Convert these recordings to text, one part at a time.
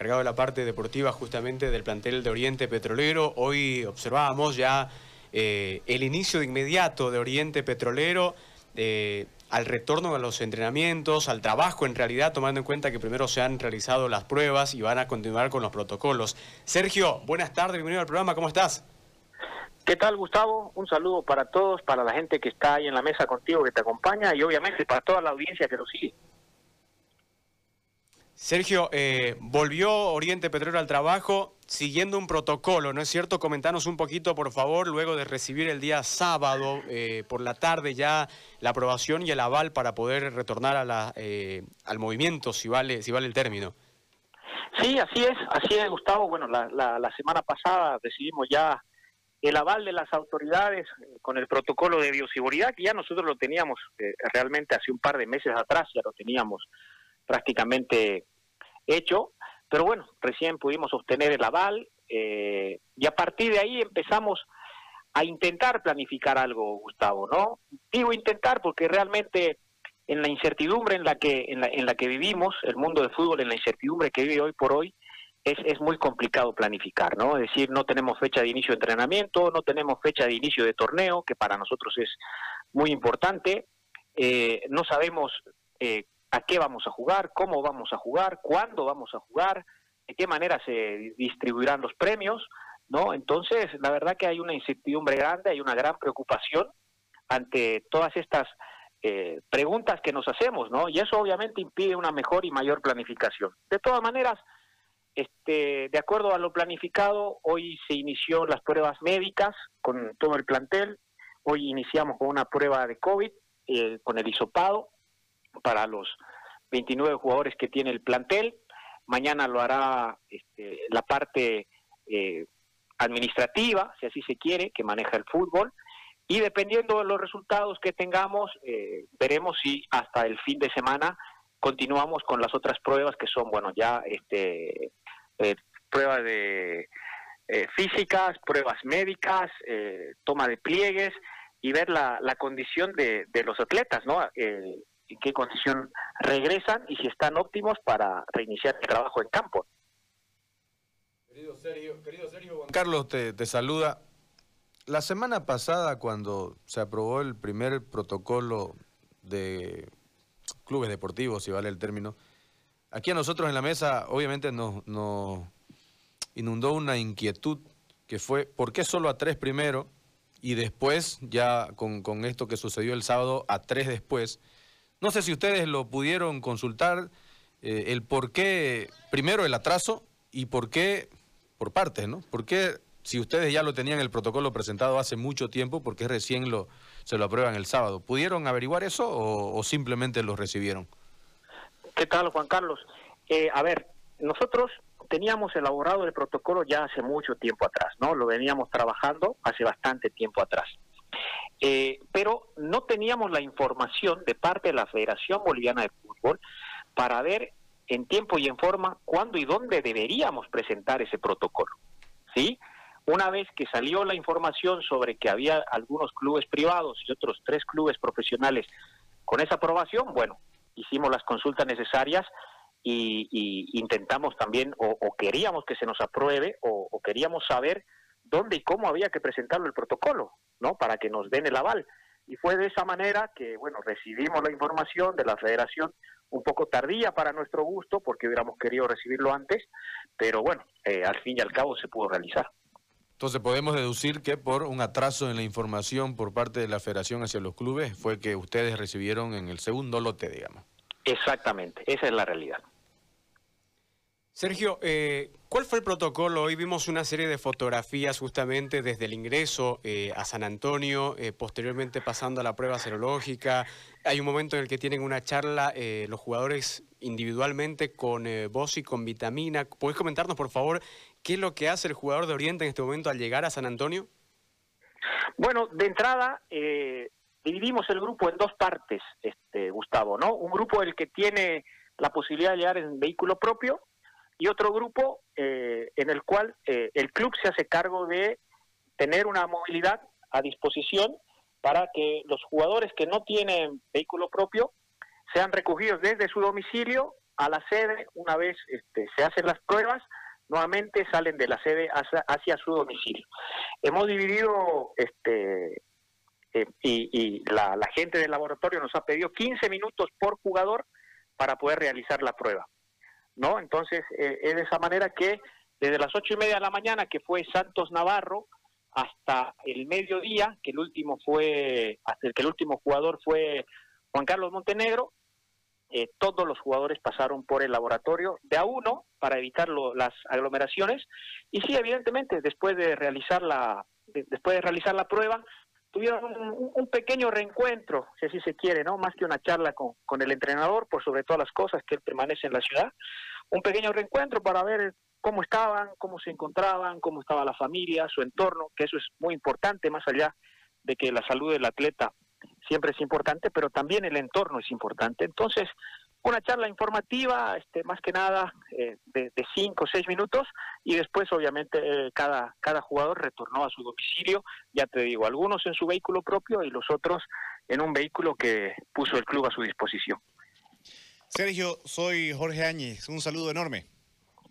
cargado de la parte deportiva justamente del plantel de Oriente Petrolero. Hoy observábamos ya eh, el inicio de inmediato de Oriente Petrolero. Eh, al retorno a los entrenamientos, al trabajo en realidad, tomando en cuenta que primero se han realizado las pruebas y van a continuar con los protocolos. Sergio, buenas tardes, bienvenido al programa, ¿cómo estás? ¿Qué tal, Gustavo? Un saludo para todos, para la gente que está ahí en la mesa contigo, que te acompaña y obviamente para toda la audiencia que lo sigue. Sergio, eh, volvió Oriente Petrolero al trabajo siguiendo un protocolo, ¿no es cierto? Comentanos un poquito, por favor, luego de recibir el día sábado eh, por la tarde ya la aprobación y el aval para poder retornar a la, eh, al movimiento, si vale, si vale el término. Sí, así es, así es, Gustavo. Bueno, la, la, semana pasada decidimos ya el aval de las autoridades con el protocolo de bioseguridad, que ya nosotros lo teníamos realmente hace un par de meses atrás, ya lo teníamos prácticamente hecho, pero bueno, recién pudimos obtener el aval eh, y a partir de ahí empezamos a intentar planificar algo, Gustavo, ¿no? Digo intentar porque realmente en la incertidumbre en la que en la, en la que vivimos, el mundo del fútbol en la incertidumbre que vive hoy por hoy, es, es muy complicado planificar, ¿no? Es decir, no tenemos fecha de inicio de entrenamiento, no tenemos fecha de inicio de torneo, que para nosotros es muy importante, eh, no sabemos eh, a qué vamos a jugar, cómo vamos a jugar, cuándo vamos a jugar, de qué manera se distribuirán los premios, ¿no? Entonces, la verdad que hay una incertidumbre grande, hay una gran preocupación ante todas estas eh, preguntas que nos hacemos, ¿no? Y eso obviamente impide una mejor y mayor planificación. De todas maneras, este, de acuerdo a lo planificado, hoy se inició las pruebas médicas con todo el plantel. Hoy iniciamos con una prueba de COVID, eh, con el hisopado, para los 29 jugadores que tiene el plantel. Mañana lo hará este, la parte eh, administrativa, si así se quiere, que maneja el fútbol. Y dependiendo de los resultados que tengamos, eh, veremos si hasta el fin de semana continuamos con las otras pruebas que son, bueno, ya este, eh, pruebas de físicas, pruebas médicas, toma de pliegues y ver la, la condición de, de los atletas, ¿no? En qué condición regresan y si están óptimos para reiniciar el trabajo en campo. Querido Sergio, querido Sergio Juan Carlos te, saluda. La semana pasada, cuando se aprobó el primer protocolo de clubes deportivos, si vale el término, aquí a nosotros en la mesa obviamente nos, inundó una inquietud que fue, ¿por qué solo a tres primero y después, ya con esto que sucedió el sábado, a tres después? No sé si ustedes lo pudieron consultar, eh, el por qué, primero el atraso y por qué, por partes, ¿no? ¿Por qué, si ustedes ya lo tenían el protocolo presentado hace mucho tiempo, por qué recién lo, se lo aprueban el sábado? ¿Pudieron averiguar eso o, simplemente lo recibieron? ¿Qué tal, Juan Carlos? Eh, a ver, nosotros teníamos elaborado el protocolo ya hace mucho tiempo atrás, ¿no? Lo veníamos trabajando hace bastante tiempo atrás. Eh, pero no teníamos la información de parte de la Federación Boliviana de Fútbol para ver en tiempo y en forma cuándo y dónde deberíamos presentar ese protocolo. ¿Sí? Una vez que salió la información sobre que había algunos clubes privados y otros tres clubes profesionales con esa aprobación, bueno, hicimos las consultas necesarias y, intentamos también, o, queríamos que se nos apruebe, o, o queríamos saber dónde y cómo había que presentarlo el protocolo. ¿No? Para que nos den el aval. Y fue de esa manera que, bueno, recibimos la información de la federación un poco tardía para nuestro gusto, porque hubiéramos querido recibirlo antes, pero bueno, eh, al fin y al cabo se pudo realizar. Entonces podemos deducir que por un atraso en la información por parte de la federación hacia los clubes fue que ustedes recibieron en el segundo lote, digamos. Exactamente, esa es la realidad. Sergio, eh, ¿cuál fue el protocolo? Hoy vimos una serie de fotografías justamente desde el ingreso eh, a San Antonio, eh, posteriormente pasando a la prueba serológica. Hay un momento en el que tienen una charla los jugadores individualmente con voz y con vitamina. ¿Puedes comentarnos, por favor, qué es lo que hace el jugador de Oriente en este momento al llegar a San Antonio? Bueno, de entrada, dividimos el grupo en dos partes, este, Gustavo, ¿no? Un grupo el que tiene la posibilidad de llegar en vehículo propio y otro grupo eh, en el cual eh, el club se hace cargo de tener una movilidad a disposición para que los jugadores que no tienen vehículo propio sean recogidos desde su domicilio a la sede, una vez este, se hacen las pruebas, nuevamente salen de la sede hacia, su domicilio. Hemos dividido, este, eh, y, la, gente del laboratorio nos ha pedido 15 minutos por jugador para poder realizar la prueba. ¿No? Entonces, eh, es de esa manera que desde las ocho y media de la mañana, que fue Santos Navarro, hasta el mediodía, que el último fue, hasta el que el último jugador fue Juan Carlos Montenegro, eh, todos los jugadores pasaron por el laboratorio de a uno para evitar las aglomeraciones y sí evidentemente después de realizar la después de realizar la prueba tuvieron un, pequeño reencuentro si así se quiere no más que una charla con, con el entrenador por sobre todas las cosas que él permanece en la ciudad un pequeño reencuentro para ver cómo estaban cómo se encontraban cómo estaba la familia su entorno que eso es muy importante más allá de que la salud del atleta siempre es importante, pero también el entorno es importante. Entonces, una charla informativa, este, más que nada eh, de, cinco o seis minutos, y después obviamente eh, cada, cada jugador retornó a su domicilio, ya te digo, algunos en su vehículo propio y los otros en un vehículo que puso el club a su disposición. Sergio, soy Jorge Áñez, un saludo enorme.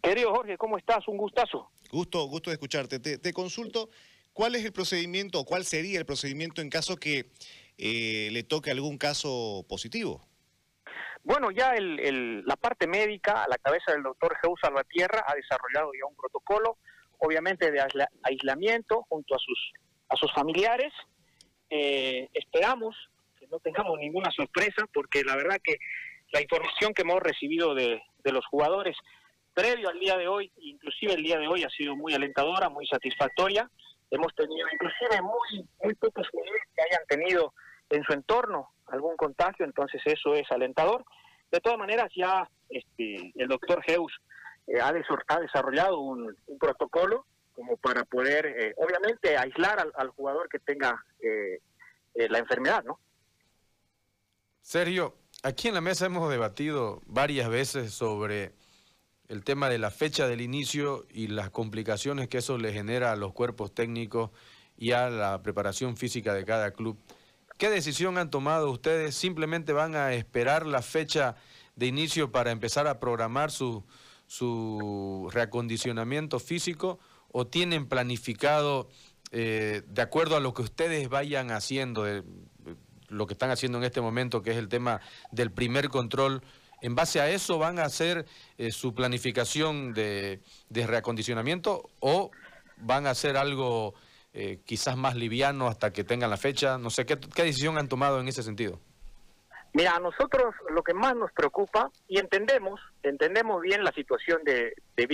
Querido Jorge, ¿cómo estás? Un gustazo. Gusto, gusto de escucharte. Te, te consulto, ¿cuál es el procedimiento o cuál sería el procedimiento en caso que eh, le toque algún caso positivo. Bueno, ya el, la parte médica, a la cabeza del doctor Jesús Salvatierra, ha desarrollado ya un protocolo, obviamente de aislamiento junto a sus, a sus familiares. Eh, esperamos que no tengamos ninguna sorpresa, porque la verdad que la información que hemos recibido de, de los jugadores previo al día de hoy, inclusive el día de hoy, ha sido muy alentadora, muy satisfactoria. Hemos tenido inclusive muy, muy pocos jugadores que hayan tenido en su entorno algún contagio, entonces eso es alentador. De todas maneras, ya este, el doctor Heus eh, ha, desarrollado un, protocolo como para poder, eh, obviamente, aislar al, jugador que tenga eh, la enfermedad, ¿no? Sergio, aquí en la mesa hemos debatido varias veces sobre el tema de la fecha del inicio y las complicaciones que eso le genera a los cuerpos técnicos y a la preparación física de cada club. ¿Qué decisión han tomado ustedes? ¿Simplemente van a esperar la fecha de inicio para empezar a programar su, su reacondicionamiento físico o tienen planificado, eh, de acuerdo a lo que ustedes vayan haciendo, lo que están haciendo en este momento, que es el tema del primer control, en base a eso van a hacer eh, su planificación de, de reacondicionamiento o van a hacer algo eh, quizás más liviano hasta que tengan la fecha? No sé, ¿qué, decisión han tomado en ese sentido? Mira, a nosotros lo que más nos preocupa, y entendemos, entendemos bien la situación de, de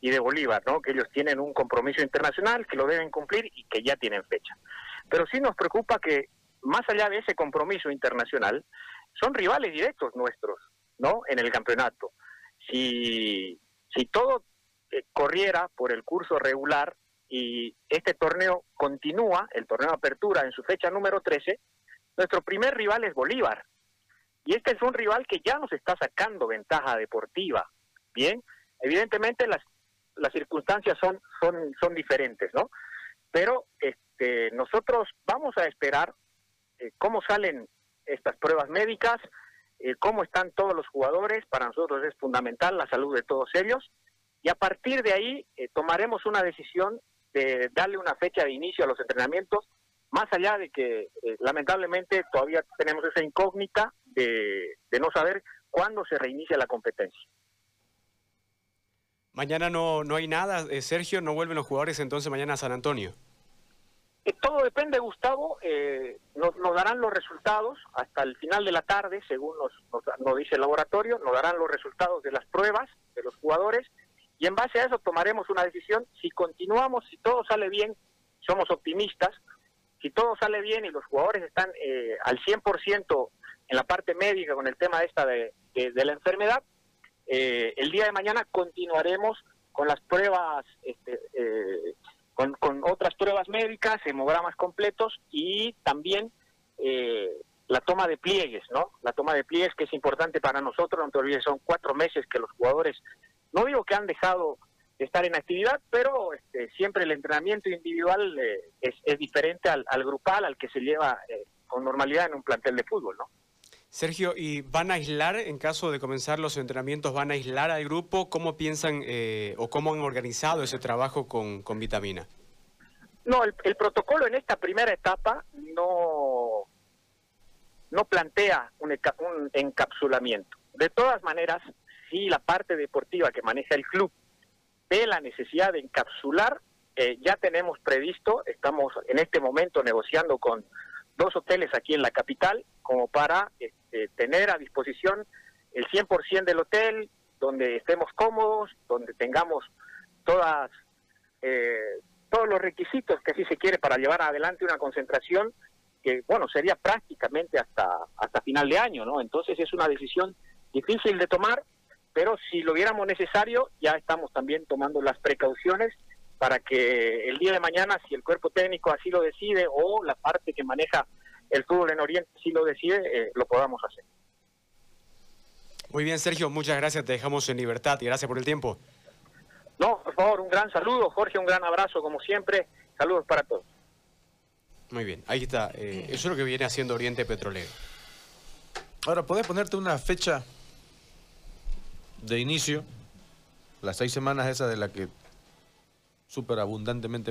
y de Bolívar, ¿no? que ellos tienen un compromiso internacional, que lo deben cumplir y que ya tienen fecha. Pero sí nos preocupa que, más allá de ese compromiso internacional, son rivales directos nuestros, ¿no? En el campeonato. Si, si todo eh, corriera por el curso regular, y este torneo continúa, el torneo apertura en su fecha número 13, nuestro primer rival es Bolívar. Y este es un rival que ya nos está sacando ventaja deportiva. Bien, evidentemente las, las circunstancias son, son, son diferentes, ¿no? Pero este, nosotros vamos a esperar eh, cómo salen estas pruebas médicas, eh, cómo están todos los jugadores, para nosotros es fundamental la salud de todos ellos, y a partir de ahí eh, tomaremos una decisión de darle una fecha de inicio a los entrenamientos, más allá de que eh, lamentablemente todavía tenemos esa incógnita de, no saber cuándo se reinicia la competencia. Mañana no, no hay nada, eh, Sergio, no vuelven los jugadores entonces mañana a San Antonio. Eh, todo depende, Gustavo, nos, nos, darán los resultados hasta el final de la tarde, según nos, nos dice el laboratorio, nos darán los resultados de las pruebas de los jugadores y en base a eso tomaremos una decisión. Si continuamos, si todo sale bien, somos optimistas. Si todo sale bien y los jugadores están eh, al 100% en la parte médica con el tema esta de, de, la enfermedad, eh, el día de mañana continuaremos con las pruebas, este, eh, con, con, otras pruebas médicas, hemogramas completos y también la toma de pliegues, ¿no? La toma de pliegues que es importante para nosotros, no te olvides, son cuatro meses que los jugadores no digo que han dejado de estar en actividad, pero este, siempre el entrenamiento individual eh, es, diferente al, grupal, al que se lleva eh, con normalidad en un plantel de fútbol, ¿no? Sergio, ¿y van a aislar, en caso de comenzar los entrenamientos, van a aislar al grupo? ¿Cómo piensan eh, o cómo han organizado ese trabajo con, con Vitamina? No, el, el, protocolo en esta primera etapa no, no plantea un, un encapsulamiento. De todas maneras, si la parte deportiva que maneja el club ve la necesidad de encapsular, eh, ya tenemos previsto, estamos en este momento negociando con dos hoteles aquí en la capital como para este, tener a disposición el 100% del hotel, donde estemos cómodos, donde tengamos todas eh, todos los requisitos que así se quiere para llevar adelante una concentración que, bueno, sería prácticamente hasta, hasta final de año, ¿no? Entonces es una decisión difícil de tomar, pero si lo viéramos necesario, ya estamos también tomando las precauciones para que el día de mañana, si el cuerpo técnico así lo decide o la parte que maneja el fútbol en Oriente así lo decide, eh, lo podamos hacer. Muy bien, Sergio, muchas gracias, te dejamos en libertad y gracias por el tiempo. No, por favor, un gran saludo, Jorge, un gran abrazo como siempre, saludos para todos. Muy bien, ahí está, eh, eso es lo que viene haciendo Oriente Petrolero. Ahora, ¿podés ponerte una fecha de inicio? Las seis semanas esa de la que súper abundantemente